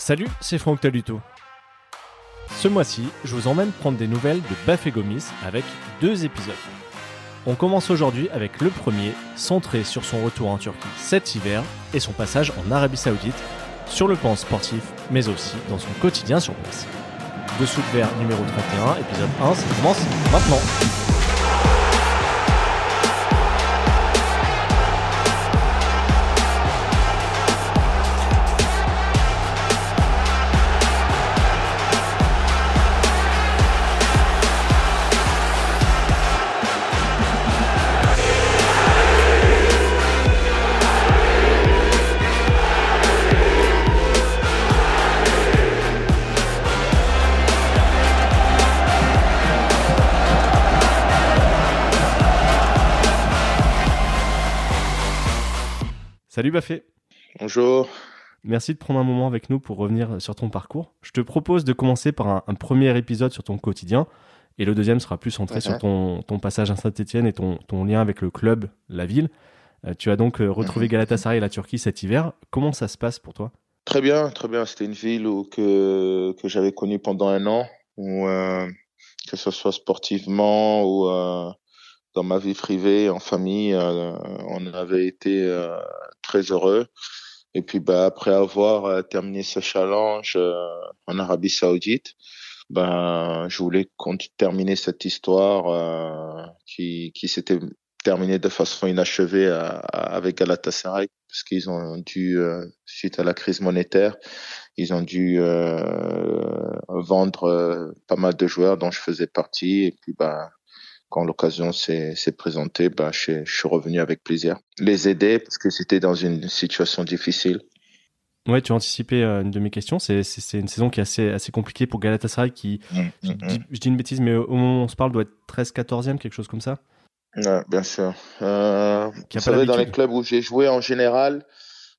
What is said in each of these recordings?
Salut, c'est Franck Taluto. Ce mois-ci, je vous emmène prendre des nouvelles de Bafé Gomis avec deux épisodes. On commence aujourd'hui avec le premier, centré sur son retour en Turquie cet hiver et son passage en Arabie Saoudite, sur le plan sportif, mais aussi dans son quotidien sur place. Dessous de verre numéro 31, épisode 1, ça commence maintenant. Salut Bafé. Bonjour. Merci de prendre un moment avec nous pour revenir sur ton parcours. Je te propose de commencer par un, premier épisode sur ton quotidien et le deuxième sera plus centré sur ton, passage à Saint-Etienne et ton, lien avec le club, la ville. Euh, tu as donc euh, retrouvé mhm. Galatasaray et la Turquie cet hiver. Comment ça se passe pour toi? Très bien, très bien. C'était une ville que, que j'avais connue pendant un an, où, euh, que ce soit sportivement ou dans ma vie privée, en famille, on avait été très heureux. Et puis, bah, après avoir euh, terminé ce challenge en Arabie Saoudite, ben, je voulais terminer cette histoire qui, qui s'était terminée de façon inachevée avec Galatasaray parce qu'ils ont dû, suite à la crise monétaire, ils ont dû vendre pas mal de joueurs dont je faisais partie. Et puis, bah, quand l'occasion s'est présentée, bah, je, je, suis revenu avec plaisir. Les aider parce que c'était dans une situation difficile. Ouais, tu as anticipé euh, une de mes questions. C'est une saison qui est assez, assez compliquée pour Galatasaray qui, mmh, mmh, mmh. je, dis, une bêtise, mais au moment où on se parle, doit être 13-14e, quelque chose comme ça. Ouais, bien sûr. Euh, vous savez, dans les clubs où j'ai joué en général,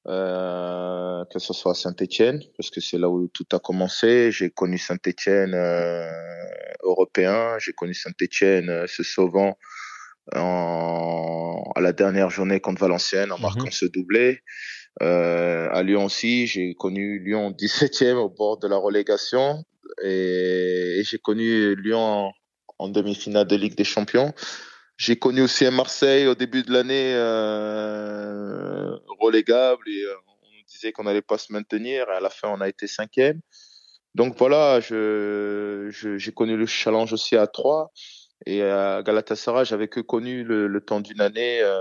euh, que ce soit à Saint-Etienne, parce que c'est là où tout a commencé. J'ai connu Saint-Etienne euh, européen, j'ai connu Saint-Etienne euh, se sauvant en, à la dernière journée contre Valenciennes en mhm. marquant ce doublé. Euh, à Lyon aussi, j'ai connu Lyon 17e au bord de la relégation et, et j'ai connu Lyon en, en demi-finale de Ligue des Champions. J'ai connu aussi un Marseille au début de l'année euh, relégable et euh, on nous disait qu'on n'allait pas se maintenir. Et à la fin, on a été cinquième. Donc voilà, je, j'ai connu le challenge aussi à Troyes. Et à Galatasaray, j'avais que connu le, temps d'une année. Euh,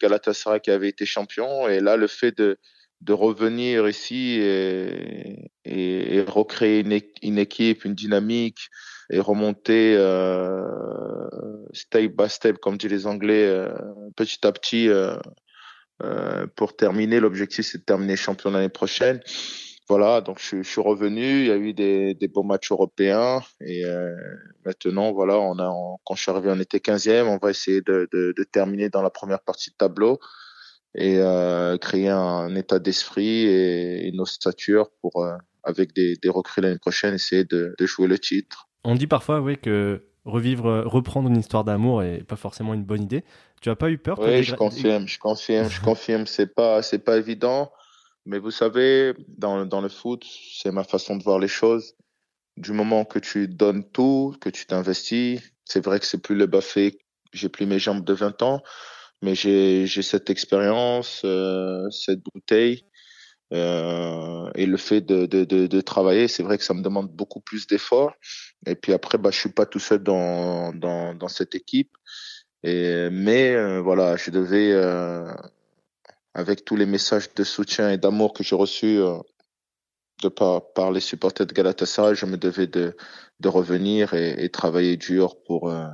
Galatasaray qui avait été champion. Et là, le fait de, de revenir ici et, et, recréer une, une, équipe, une dynamique et remonter euh, step by step, comme disent les Anglais, euh, petit à petit euh, euh, pour terminer. L'objectif, c'est de terminer champion l'année prochaine. Voilà, donc je, je, suis revenu. Il y a eu des, des beaux matchs européens et euh, maintenant, voilà, on a, quand je suis arrivé, on était 15e. On va essayer de, de, de terminer dans la première partie de tableau et euh, créer un état d'esprit et une ossature pour, euh, avec des, des recrues l'année prochaine, essayer de, de jouer le titre. On dit parfois, oui, que revivre, reprendre une histoire d'amour est pas forcément une bonne idée. Tu as pas eu peur Oui, je confirme, je confirme, je confirme. C'est pas, c'est pas évident, mais vous savez, dans, dans le foot, c'est ma façon de voir les choses. Du moment que tu donnes tout, que tu t'investis, c'est vrai que c'est plus le Bafé. J'ai plus mes jambes de 20 ans, mais j'ai cette expérience, euh, cette bouteille. Euh, et le fait de, de, de, de travailler, c'est vrai que ça me demande beaucoup plus d'efforts. Et puis après, bah, je suis pas tout seul dans, dans, dans cette équipe. Et, mais euh, voilà, je devais, euh, avec tous les messages de soutien et d'amour que j'ai reçus euh, de par, par les supporters de Galatasaray, je me devais de, de revenir et, et travailler dur pour, euh,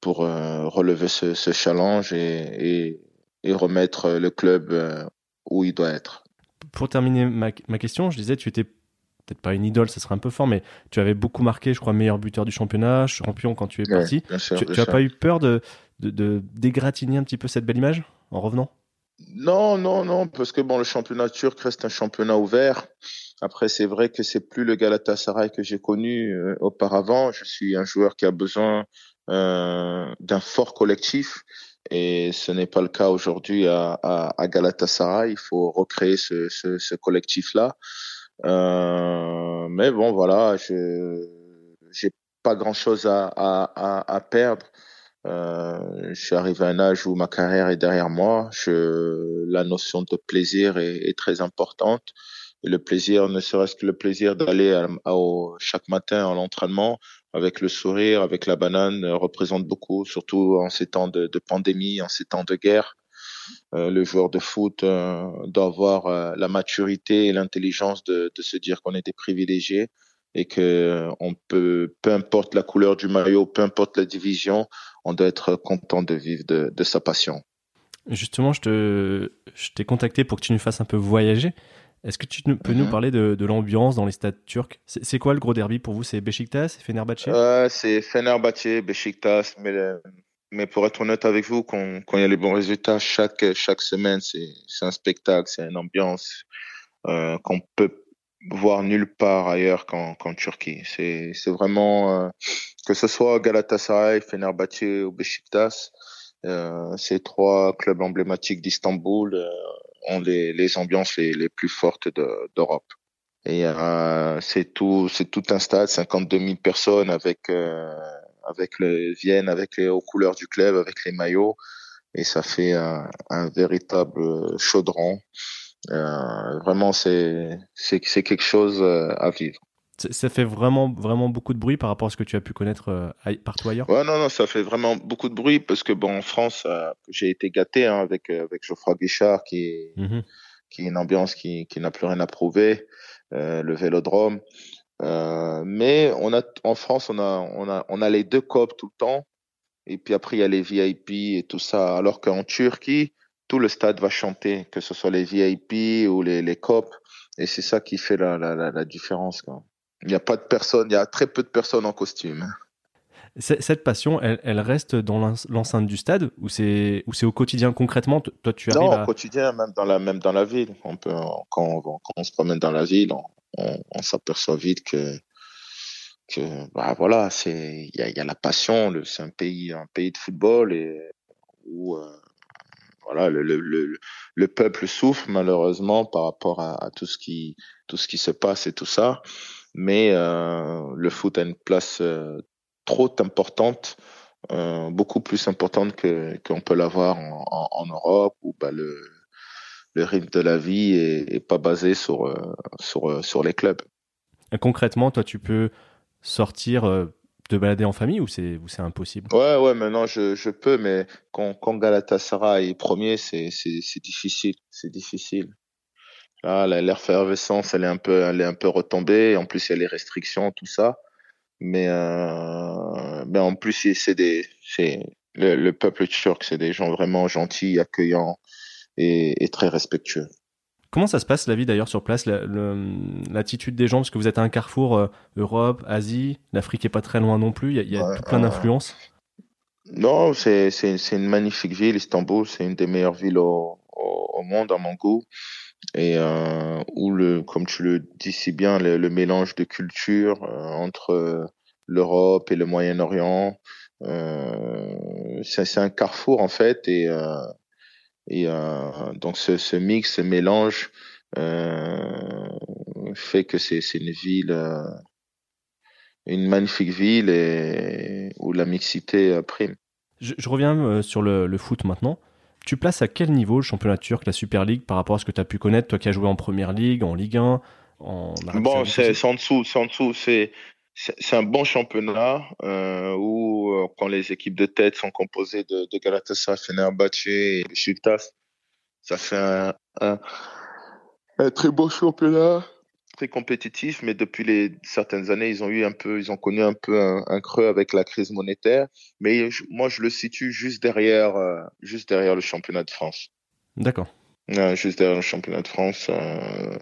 pour relever ce, ce challenge et, et, et, remettre le club où il doit être. Pour terminer ma, ma question, je disais, tu étais peut-être pas une idole, ça serait un peu fort, mais tu avais beaucoup marqué, je crois, meilleur buteur du championnat, champion quand tu es parti. tu, n'as pas eu peur de, de, dégratigner un petit peu cette belle image en revenant? Non, non, non, parce que bon, le championnat turc reste un championnat ouvert. Après, c'est vrai que c'est plus le Galatasaray que j'ai connu euh, auparavant. Je suis un joueur qui a besoin euh, d'un fort collectif. Et ce n'est pas le cas aujourd'hui à, à, Galatasaray. Il faut recréer ce, collectif-là. mais bon, voilà, je j'ai pas grand chose à, à, à, perdre. Euh, je suis arrivé à un âge où ma carrière est derrière moi. Je, la notion de plaisir est, est très importante. Le plaisir, ne serait-ce que le plaisir d'aller chaque matin à l'entraînement avec le sourire, avec la banane, euh, représente beaucoup, surtout en ces temps de, de pandémie, en ces temps de guerre. Euh, le joueur de foot euh, doit avoir euh, la maturité et l'intelligence de, de, se dire qu'on était privilégié et que on peut, peu importe la couleur du maillot, peu importe la division, on doit être content de vivre de, de sa passion. Justement, je te, je t'ai contacté pour que tu nous fasses un peu voyager. Est-ce que tu peux nous mhm. parler de, de l'ambiance dans les stades turcs? C'est, quoi le gros derby pour vous? C'est Beşiktaş, c'est Fenerbahçe? Euh, C'est Fenerbahçe, Beşiktaş, mais, mais pour être honnête avec vous, quand, quand il y a les bons résultats, chaque, chaque semaine, c'est, c'est un spectacle, c'est une ambiance euh, qu'on peut voir nulle part ailleurs qu'en, Turquie. C'est, vraiment, euh, que ce soit Galatasaray, Fenerbahçe ou Beşiktaş, euh, ces trois clubs emblématiques d'Istanbul euh, ont les, les ambiances les, les plus fortes d'Europe. Et euh, c'est tout, c'est tout un stade, 52 000 personnes avec euh, avec le Vienne, avec les aux couleurs du club, avec les maillots, et ça fait un, un véritable chaudron. Euh, vraiment, c'est quelque chose euh, à vivre. Ça fait vraiment, vraiment beaucoup de bruit par rapport à ce que tu as pu connaître euh, partout ailleurs Ouais, non, non, ça fait vraiment beaucoup de bruit parce que, bon, en France, euh, j'ai été gâté hein, avec, euh, avec Geoffroy Guichard qui mmh qui est une ambiance qui, qui n'a plus rien à prouver, le vélodrome. mais on a, en France, on a, on a, on a les deux copes tout le temps. Et puis après, il y a les VIP et tout ça. Alors qu'en Turquie, tout le stade va chanter, que ce soit les VIP ou les, les copes. Et c'est ça qui fait la, la, la, la différence. Quoi. Il n'y a pas de personnes, il y a très peu de personnes en costume. Cette passion, elle, elle reste dans l'enceinte du stade ou c'est au quotidien concrètement? Toi, tu arrives non, au quotidien, même dans la même dans la ville. On peut quand on, quand on se promène dans la ville, on, s'aperçoit vite que que bah voilà, c'est il y a, y a la passion. C'est un pays un pays de football et où euh, voilà le, le, le, le, peuple souffre malheureusement par rapport à, tout ce qui tout ce qui se passe et tout ça mais euh, le foot a une place euh, trop importante, euh, beaucoup plus importante que qu'on peut l'avoir en, en, Europe où bah, le le rythme de la vie est pas basé sur sur sur les clubs. concrètement, toi, tu peux sortir te balader en famille ou c'est c'est impossible? Ouais ouais maintenant je, peux mais quand quand Galatasaray est premier c'est difficile c'est difficile ah, l'effervescence, elle est un peu, elle est un peu retombée. En plus, il y a les restrictions, tout ça. Mais, euh, en plus, c'est des, c'est le, le, peuple turc, c'est des gens vraiment gentils, accueillants et, très respectueux. Comment ça se passe la vie d'ailleurs sur place, l'attitude des gens, parce que vous êtes à un carrefour euh, Europe, Asie, l'Afrique est pas très loin non plus. Il y a, il y a tout plein d'influences. Non, c'est c'est une magnifique ville, Istanbul, c'est une des meilleures villes au, au, au monde à mon goût et euh, où le, comme tu le dis si bien, le, le mélange de cultures euh, entre l'Europe et le Moyen-Orient, c'est un carrefour en fait et et euh, donc ce, ce, mix, ce mélange fait que c'est une ville, une magnifique ville et où la mixité prime. Je, je reviens sur le, le foot maintenant. Tu places à quel niveau le championnat turc, la Super League, par rapport à ce que tu as pu connaître, toi qui as joué en Première Ligue, en Ligue 1, en Bon, c'est en dessous, c'est en dessous, c'est c'est un bon championnat euh, où euh, quand les équipes de tête sont composées de, de Galatasaray, Fenerbahçe et Beşiktaş, ça fait un, un, un très beau championnat très compétitif, mais depuis les certaines années, ils ont eu un peu, ils ont connu un peu un, un creux avec la crise monétaire. Mais je, moi, je le situe juste derrière, euh, juste derrière le championnat de France. D'accord. Juste derrière le championnat de France, euh,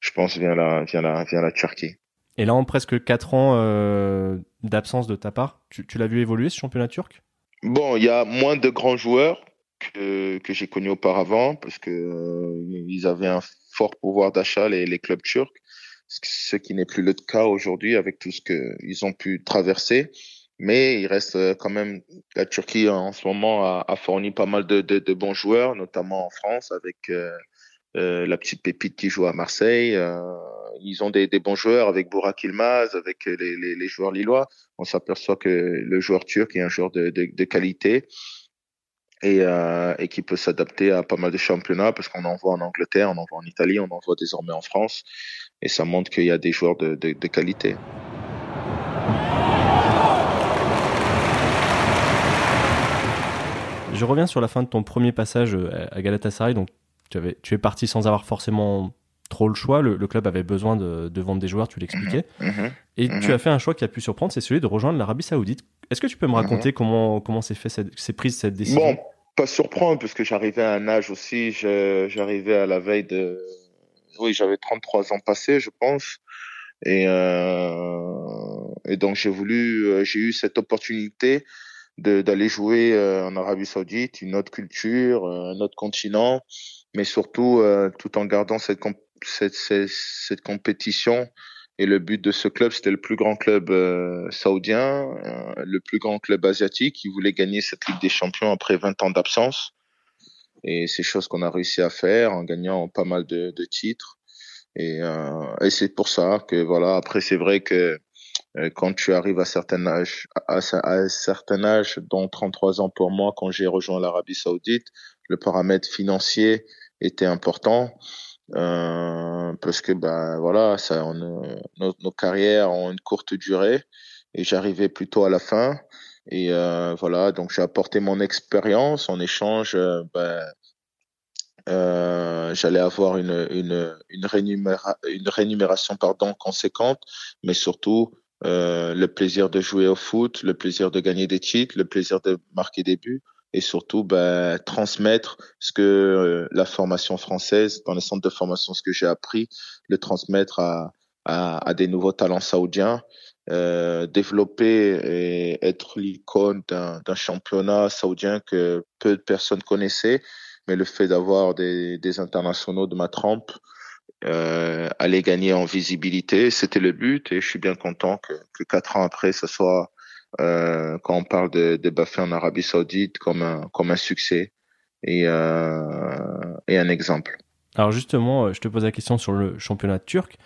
je pense vient la, vient la, vient la Turquie. Et là, en presque quatre ans euh, d'absence de ta part, tu, l'as vu évoluer ce championnat turc? Bon, il y a moins de grands joueurs que, que j'ai connus auparavant parce que euh, ils avaient un fort pouvoir d'achat les, clubs turcs ce qui n'est plus le cas aujourd'hui avec tout ce qu'ils ont pu traverser. Mais il reste euh, quand même, la Turquie en ce moment a, a fourni pas mal de, bons joueurs, notamment en France avec euh, euh, la petite pépite qui joue à Marseille. Euh, ils ont des, bons joueurs avec Burak Ilmaz, avec les, joueurs lillois. On s'aperçoit que le joueur turc est un joueur de, qualité et, euh, et qui peut s'adapter à pas mal de championnats parce qu'on en voit en Angleterre, on en voit en Italie, on en voit désormais en France et ça montre qu'il y a des joueurs de, qualité. Je reviens sur la fin de ton premier passage à Galatasaray. Donc, tu es parti sans avoir forcément trop le choix. Le, le club avait besoin de, de, vendre des joueurs, tu l'expliquais. Mmh, mmh, et mmh. tu as fait un choix qui a pu surprendre, c'est celui de rejoindre l'Arabie Saoudite. Est-ce que tu peux me raconter comment comment s'est fait cette, s'est prise cette décision? Bon, pas surprendre parce que j'arrivais à un âge aussi. J'arrivais à la veille de. Oui, j'avais 33 ans passés, je pense. Et, euh, et donc j'ai voulu, euh, j'ai eu cette opportunité d'aller jouer euh, en Arabie Saoudite, une autre culture, un autre continent, mais surtout tout en gardant cette, cette, compétition. Et le but de ce club, c'était le plus grand club saoudien, le plus grand club asiatique. Il voulait gagner cette Ligue des Champions après 20 ans d'absence. Et c'est chose qu'on a réussi à faire en gagnant pas mal de, titres. Et, euh, et c'est pour ça que voilà. Après, c'est vrai que euh, quand tu arrives à certain âge, à, un certain âge, dont 33 ans pour moi, quand j'ai rejoint l'Arabie Saoudite, le paramètre financier était important. Euh, parce que ben voilà, ça, nos, nos, carrières ont une courte durée et j'arrivais plutôt à la fin. Et euh, voilà donc j'ai apporté mon expérience en échange euh, ben, euh, j'allais avoir une, une, une, rémunéra une rémunération pardon, conséquente, mais surtout euh, le plaisir de jouer au foot, le plaisir de gagner des titres, le plaisir de marquer des buts et surtout ben, transmettre ce que euh, la formation française, dans les centres de formation, ce que j'ai appris, le transmettre à, à, à, des nouveaux talents saoudiens, euh, développer et être l'icône d'un championnat saoudien que peu de personnes connaissaient mais le fait d'avoir des, des, internationaux de ma trempe euh, aller gagner en visibilité, c'était le but et je suis bien content que, que quatre ans après, ce soit euh, quand on parle de, de Bafé en Arabie Saoudite comme un, comme un succès et, euh, et un exemple. Alors justement, euh, je te pose la question sur le championnat turc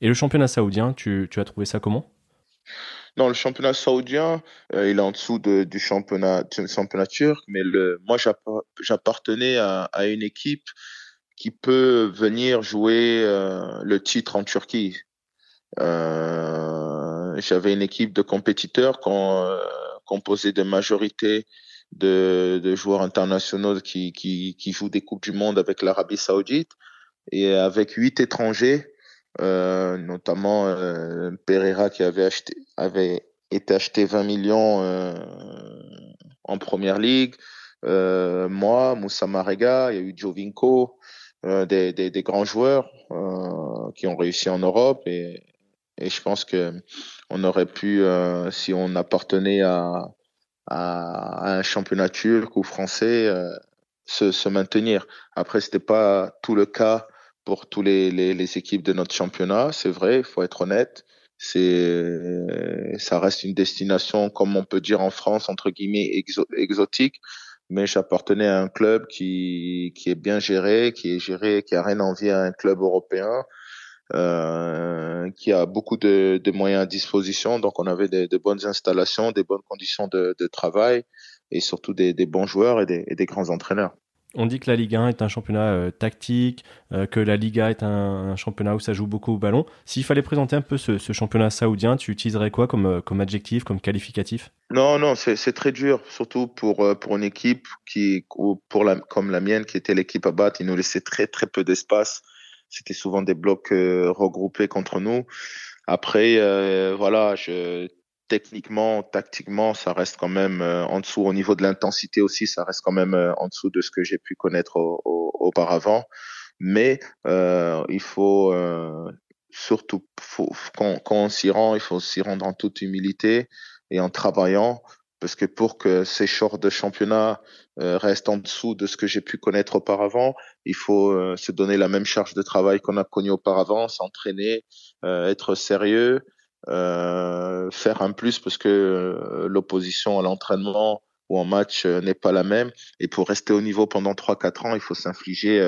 et le championnat saoudien, tu, tu as trouvé ça comment? Non, le championnat saoudien, euh, il est en dessous de, du championnat, du championnat turc, mais le, moi, j'appartenais à, à, une équipe qui peut venir jouer euh, le titre en Turquie. Euh, J'avais une équipe de compétiteurs euh, composée de majorité de, de, joueurs internationaux qui, qui, qui jouent des coupes du monde avec l'Arabie Saoudite et avec huit étrangers euh, notamment euh, Pereira qui avait acheté avait été acheté 20 millions euh, en première ligue. Euh, moi, Moussa Marega, il y a eu Jovinko, euh, des, des, des, grands joueurs qui ont réussi en Europe et, et je pense que on aurait pu, si on appartenait à, à, à, un championnat turc ou français, se, se maintenir. Après, c'était pas tout le cas pour tous les, les, les équipes de notre championnat. C'est vrai, il faut être honnête. C'est, ça reste une destination, comme on peut dire en France, entre guillemets, exo exotique. Mais j'appartenais à un club qui, qui est bien géré, qui est géré, qui a rien envie à un club européen, euh, qui a beaucoup de, de, moyens à disposition. Donc, on avait de, de bonnes installations, des bonnes conditions de, de travail et surtout des, des bons joueurs et des, et des grands entraîneurs. On dit que la Ligue 1 est un championnat euh, tactique, euh, que la Liga est un, un, championnat où ça joue beaucoup au ballon. S'il fallait présenter un peu ce, ce, championnat saoudien, tu utiliserais quoi comme, comme adjectif, comme qualificatif? Non, non, c'est très dur, surtout pour, pour une équipe qui, pour la, comme la mienne, qui était l'équipe à battre, il nous laissait très très peu d'espace. C'était souvent des blocs euh, regroupés contre nous. Après, voilà, je techniquement, tactiquement, ça reste quand même euh, en dessous. Au niveau de l'intensité aussi, ça reste quand même euh, en dessous de ce que j'ai pu connaître au, au, auparavant. Mais euh, il faut euh, surtout, faut, quand on s'y rend, il faut s'y rendre en toute humilité et en travaillant, parce que pour que ces sortes de championnat euh, restent en dessous de ce que j'ai pu connaître auparavant, il faut se donner la même charge de travail qu'on a connu auparavant, s'entraîner, être sérieux euh, faire un plus parce que euh, l'opposition à l'entraînement ou en match euh, n'est pas la même. Et pour rester au niveau pendant 3-4 ans, il faut s'infliger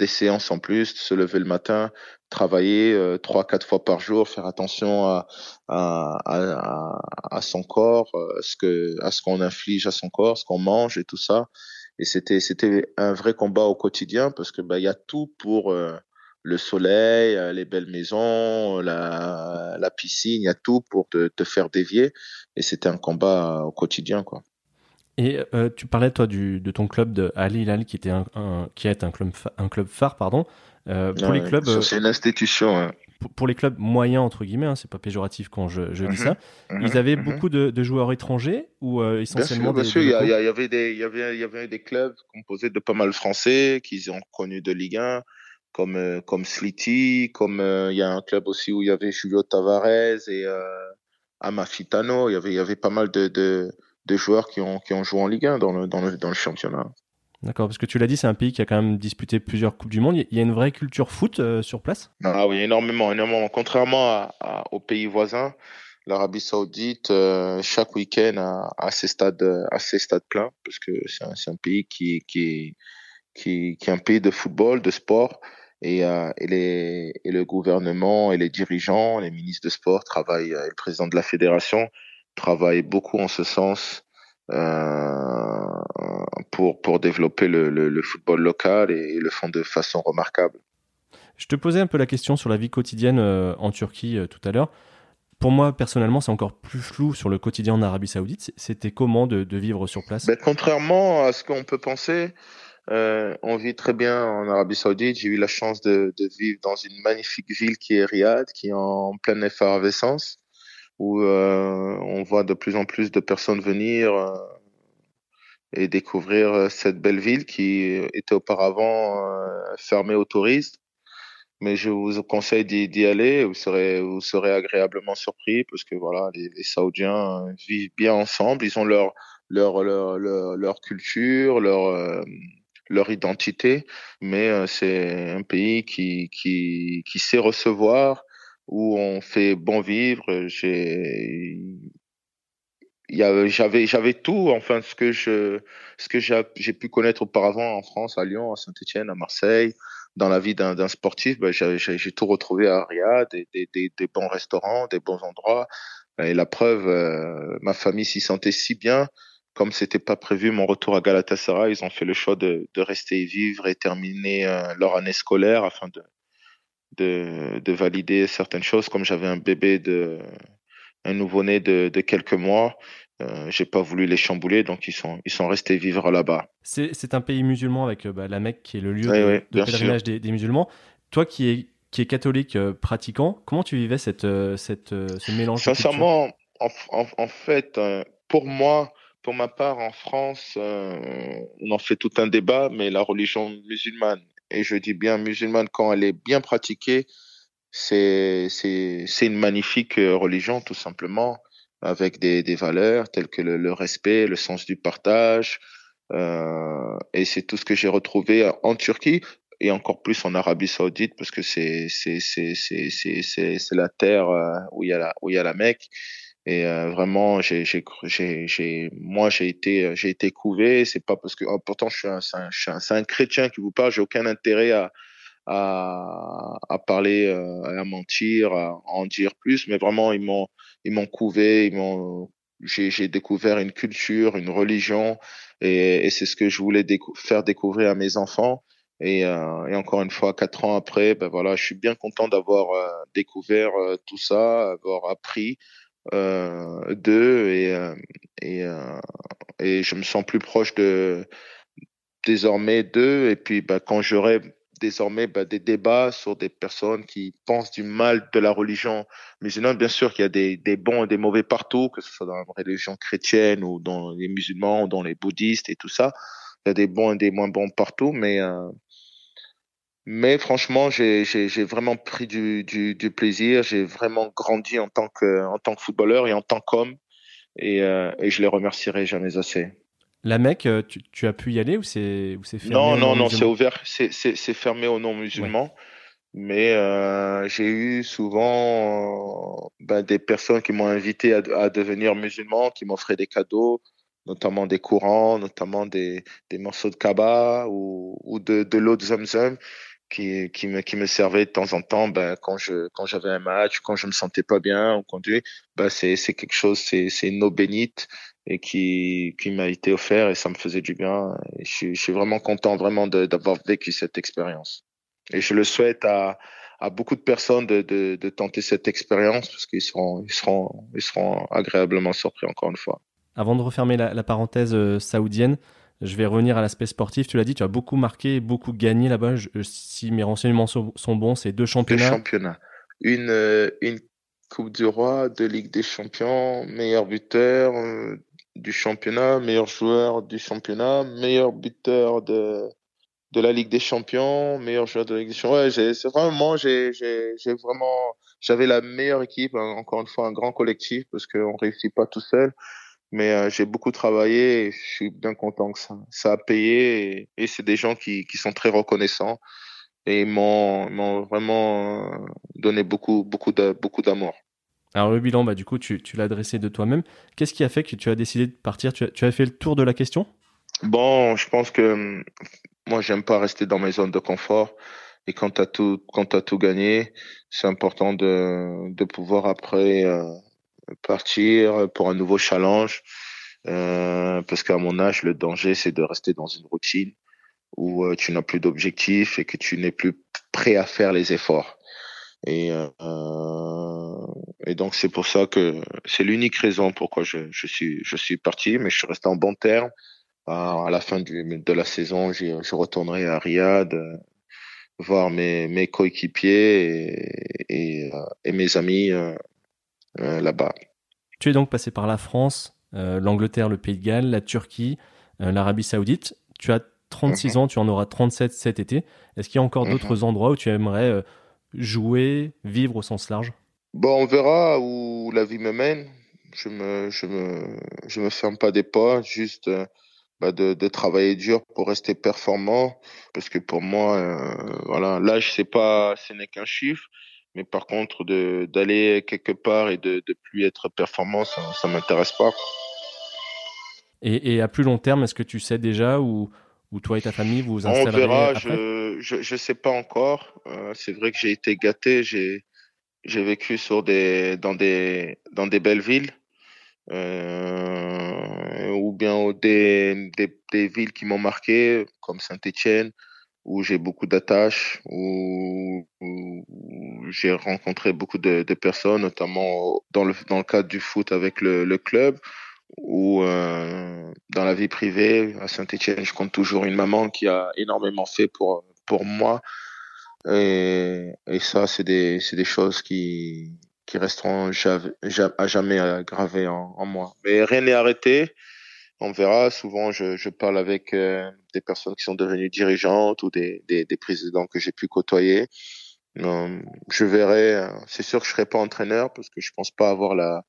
des séances en plus, se lever le matin, travailler euh, trois, quatre fois par jour, faire attention à, à, à, à son corps, euh, ce que, à ce qu'on inflige à son corps, ce qu'on mange et tout ça. Et c'était, c'était un vrai combat au quotidien parce que bah, il y a tout pour euh, le soleil, les belles maisons, la, la piscine, il y a tout pour te, te faire dévier. Et c'était un combat au quotidien, quoi. Et euh, tu parlais toi du, de ton club de Al Hilal qui était un, qui est un club un club phare pardon. Euh, pour les clubs, c'est une institution. Hein. Pour, les clubs moyens entre guillemets, hein, c'est pas péjoratif quand je, je dis mhm. ça. Mhm. Ils avaient mhm. beaucoup de, de, joueurs étrangers ou euh, essentiellement bien sûr, bien sûr. Il y, avait des, il y avait, il y avait des clubs composés de pas mal français qui ont connu de Ligue 1 comme euh, comme Slity, comme il y a un club aussi où il y avait Julio Tavares et Amafitano. Il y avait il y avait pas mal de, de des joueurs qui ont, qui ont joué en Ligue 1 dans le, dans le, dans le championnat. D'accord, parce que tu l'as dit, c'est un pays qui a quand même disputé plusieurs Coupes du Monde. Il y a une vraie culture foot euh, sur place? Ah oui, énormément, énormément. Contrairement à, aux pays voisins, l'Arabie Saoudite, euh, chaque week-end a, a, ses stades, a ses stades pleins, parce que c'est un, un, pays qui, qui, qui, qui est un pays de football, de sport. Et, euh, et, les, et le gouvernement et les dirigeants, les ministres de sport travaillent, et le président de la fédération travaille beaucoup en ce sens euh, pour, pour développer le, le, football local et, le font de façon remarquable. Je te posais un peu la question sur la vie quotidienne euh, en Turquie euh, tout à l'heure. Pour moi, personnellement, c'est encore plus flou sur le quotidien en Arabie Saoudite. C'était comment de, de, vivre sur place? Ben, Contrairement à ce qu'on peut penser, euh, on vit très bien en Arabie Saoudite. J'ai eu la chance de, de, vivre dans une magnifique ville qui est Riyad, qui est en pleine effervescence où euh, on voit de plus en plus de personnes venir euh, et découvrir euh, cette belle ville qui était auparavant fermée aux touristes. Mais je vous conseille d'y aller, vous serez, vous serez agréablement surpris parce que voilà, les, les Saoudiens vivent bien ensemble, ils ont leur, leur, leur, leur, culture, leur, leur identité, mais c'est un pays qui, qui, qui sait recevoir, où on fait bon vivre. J'ai j'avais j'avais tout enfin ce que je ce que j'ai pu connaître auparavant en France à Lyon à Saint-Étienne à Marseille dans la vie d'un sportif ben, j'ai tout retrouvé à des, des, des, des, bons restaurants des bons endroits et la preuve euh, ma famille s'y sentait si bien comme c'était pas prévu mon retour à Galatasaray ils ont fait le choix de, de rester y vivre et terminer euh, leur année scolaire afin de de, de valider certaines choses. Comme j'avais un bébé de un nouveau-né de, de quelques mois, euh, j'ai pas voulu les chambouler, donc ils sont ils sont restés vivre là-bas. C'est un pays musulman avec euh, bah, la Mecque qui est le lieu de, pèlerinage des, des, musulmans. Toi qui es qui est catholique euh, pratiquant, comment tu vivais cette euh, cette ce mélange Sincèrement, en, en, en, fait, pour moi, pour ma part, en France, on en fait tout un débat, mais la religion musulmane et je dis bien musulmane quand elle est bien pratiquée, c'est c'est c'est une magnifique euh, religion tout simplement avec des des valeurs telles que le, le respect, le sens du partage euh, et c'est tout ce que j'ai retrouvé en Turquie et encore plus en Arabie Saoudite parce que c'est c'est c'est c'est c'est c'est la terre euh, où il y a la où il y a la Mecque et euh, vraiment j'ai j'ai j'ai moi j'ai été j'ai été couvé. C'est pas parce que oh, pourtant je suis un c'est un, un, chrétien qui vous parle. J'ai aucun intérêt à à, à parler euh, à mentir à, en dire plus. Mais vraiment ils m'ont ils m'ont couvé. Ils m'ont j'ai j'ai découvert une culture une religion. Et, et c'est ce que je voulais faire découvrir à mes enfants. Et, euh, et, encore une fois, quatre ans après, ben voilà, je suis bien content d'avoir euh, découvert euh, tout ça, avoir appris, euh, d'eux et euh, et euh, et je me sens plus proche de désormais d'eux et puis bah, quand j'aurai désormais bah, des débats sur des personnes qui pensent du mal de la religion musulmane. Bien sûr qu'il y a des, des bons et des mauvais partout, que ce soit dans la religion chrétienne ou dans les musulmans ou dans les bouddhistes et tout ça. Il y a des bons et des moins bons partout, mais euh, mais franchement, j'ai vraiment pris du, du, du plaisir. J'ai vraiment grandi en tant que, en tant que footballeur et en tant qu'homme. Et, euh, et je les remercierai jamais assez. La Mecque, euh, tu, tu as pu y aller ou c'est fermé Non, non, non, c'est ouvert, c'est fermé aux non-musulmans. Mais euh, j'ai eu souvent euh, ben, des personnes qui m'ont invité à, à, devenir musulman, qui m'offraient des cadeaux, notamment des courants, notamment des, des morceaux de kaba ou, ou de, de l'eau de Zamzam. Qui, qui, me, qui me servait de temps en temps ben, quand je quand j'avais un match, quand je me sentais pas bien ou conduit, ben, c'est c'est quelque chose, c'est c'est une eau bénite et qui qui m'a été offert et ça me faisait du bien. Et je, je suis vraiment content vraiment d'avoir vécu cette expérience. Et je le souhaite à à beaucoup de personnes de, de, de tenter cette expérience parce qu'ils seront ils seront ils seront agréablement surpris encore une fois. Avant de refermer la, la parenthèse euh, saoudienne, je vais revenir à l'aspect sportif. Tu l'as dit, tu as beaucoup marqué, beaucoup gagné là-bas. si mes renseignements sont, bons, c'est deux championnats. Deux championnats. Une, euh, une Coupe du Roi, deux Ligues des Champions, meilleur buteur euh, du championnat, meilleur joueur du championnat, meilleur buteur de, de la Ligue des Champions, meilleur joueur de la Ligue des Champions. Ouais, c'est vraiment, j'ai, j'ai, j'ai vraiment, j'avais la meilleure équipe, encore une fois, un grand collectif, parce qu'on réussit pas tout seul. Mais euh, j'ai beaucoup travaillé et je suis bien content que ça, ça a payé. Et, c'est des gens qui, qui sont très reconnaissants et m'ont, vraiment euh, donné beaucoup, beaucoup, de, beaucoup d'amour. Alors le bilan, bah, du coup, tu, tu l'as dressé de toi-même. Qu'est-ce qui a fait que tu as décidé de partir? Tu as, tu as fait le tour de la question? Bon, je pense que hum, moi, j'aime pas rester dans mes zones de confort. Et quand tu as tout, quand as tout gagné, c'est important de, de pouvoir après euh, partir pour un nouveau challenge. Euh, parce qu'à mon âge, le danger, c'est de rester dans une routine où euh, tu n'as plus d'objectifs et que tu n'es plus prêt à faire les efforts. Et, euh, et donc c'est pour ça que c'est l'unique raison pourquoi je, suis je suis parti, mais je suis resté en bon terme. À, la fin du, de la saison, je retournerai à Riyad euh, voir mes, mes coéquipiers et, et, euh, mes amis euh, euh, là-bas. Tu es donc passé par la France, euh, l'Angleterre, le Pays de Galles, la Turquie, euh, l'Arabie Saoudite. Tu as 36 mhm. ans, tu en auras 37 cet été. Est-ce qu'il y a encore mhm. d'autres endroits où tu aimerais jouer, vivre au sens large? Bon, on verra où la vie me mène. Je me, je me, je me ferme pas des pas, juste bah de, de, travailler dur pour rester performant, parce que pour moi, euh, voilà, l'âge c'est pas, ce n'est qu'un chiffre. Mais par contre, d'aller quelque part et de, de plus être performant, ça, ça m'intéresse pas. Et, et, à plus long terme, est-ce que tu sais déjà où, où toi et ta famille vous vous On verra, je, je, je sais pas encore. Euh, c'est vrai que j'ai été gâté, j'ai j'ai vécu sur des dans des dans des belles villes euh, ou bien des, des, des villes qui m'ont marqué comme Saint-Étienne où j'ai beaucoup d'attaches, où, j'ai rencontré beaucoup de, personnes, notamment dans le, dans le cadre du foot avec le, le club, ou euh, dans la vie privée, à Saint-Etienne, je compte toujours une maman qui a énormément fait pour, pour moi. Et, et ça, c'est des, des choses qui, qui resteront à jamais gravées en, en moi. Mais rien n'est arrêté on verra. Souvent, je, je parle avec euh, des personnes qui sont devenues dirigeantes ou des, des, présidents que j'ai pu côtoyer. Euh, je verrai. Euh, c'est sûr que je serai pas entraîneur parce que je pense pas avoir la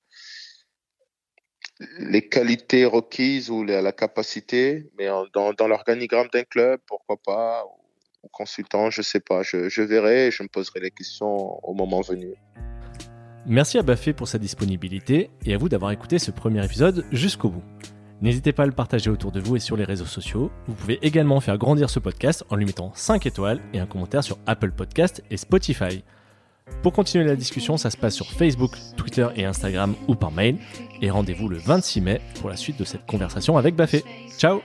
les qualités requises ou la, capacité, mais dans, dans l'organigramme d'un club, pourquoi pas, ou, consultant, je sais pas. Je, je verrai et je me poserai les questions au moment venu. Merci à Baffé pour sa disponibilité et à vous d'avoir écouté ce premier épisode jusqu'au bout. N'hésitez pas à le partager autour de vous et sur les réseaux sociaux. Vous pouvez également faire grandir ce podcast en lui mettant 5 étoiles et un commentaire sur Apple Podcast et Spotify. Pour continuer la discussion, ça se passe sur Facebook, Twitter et Instagram ou par mail. Et rendez-vous le 26 mai pour la suite de cette conversation avec Baffé. Ciao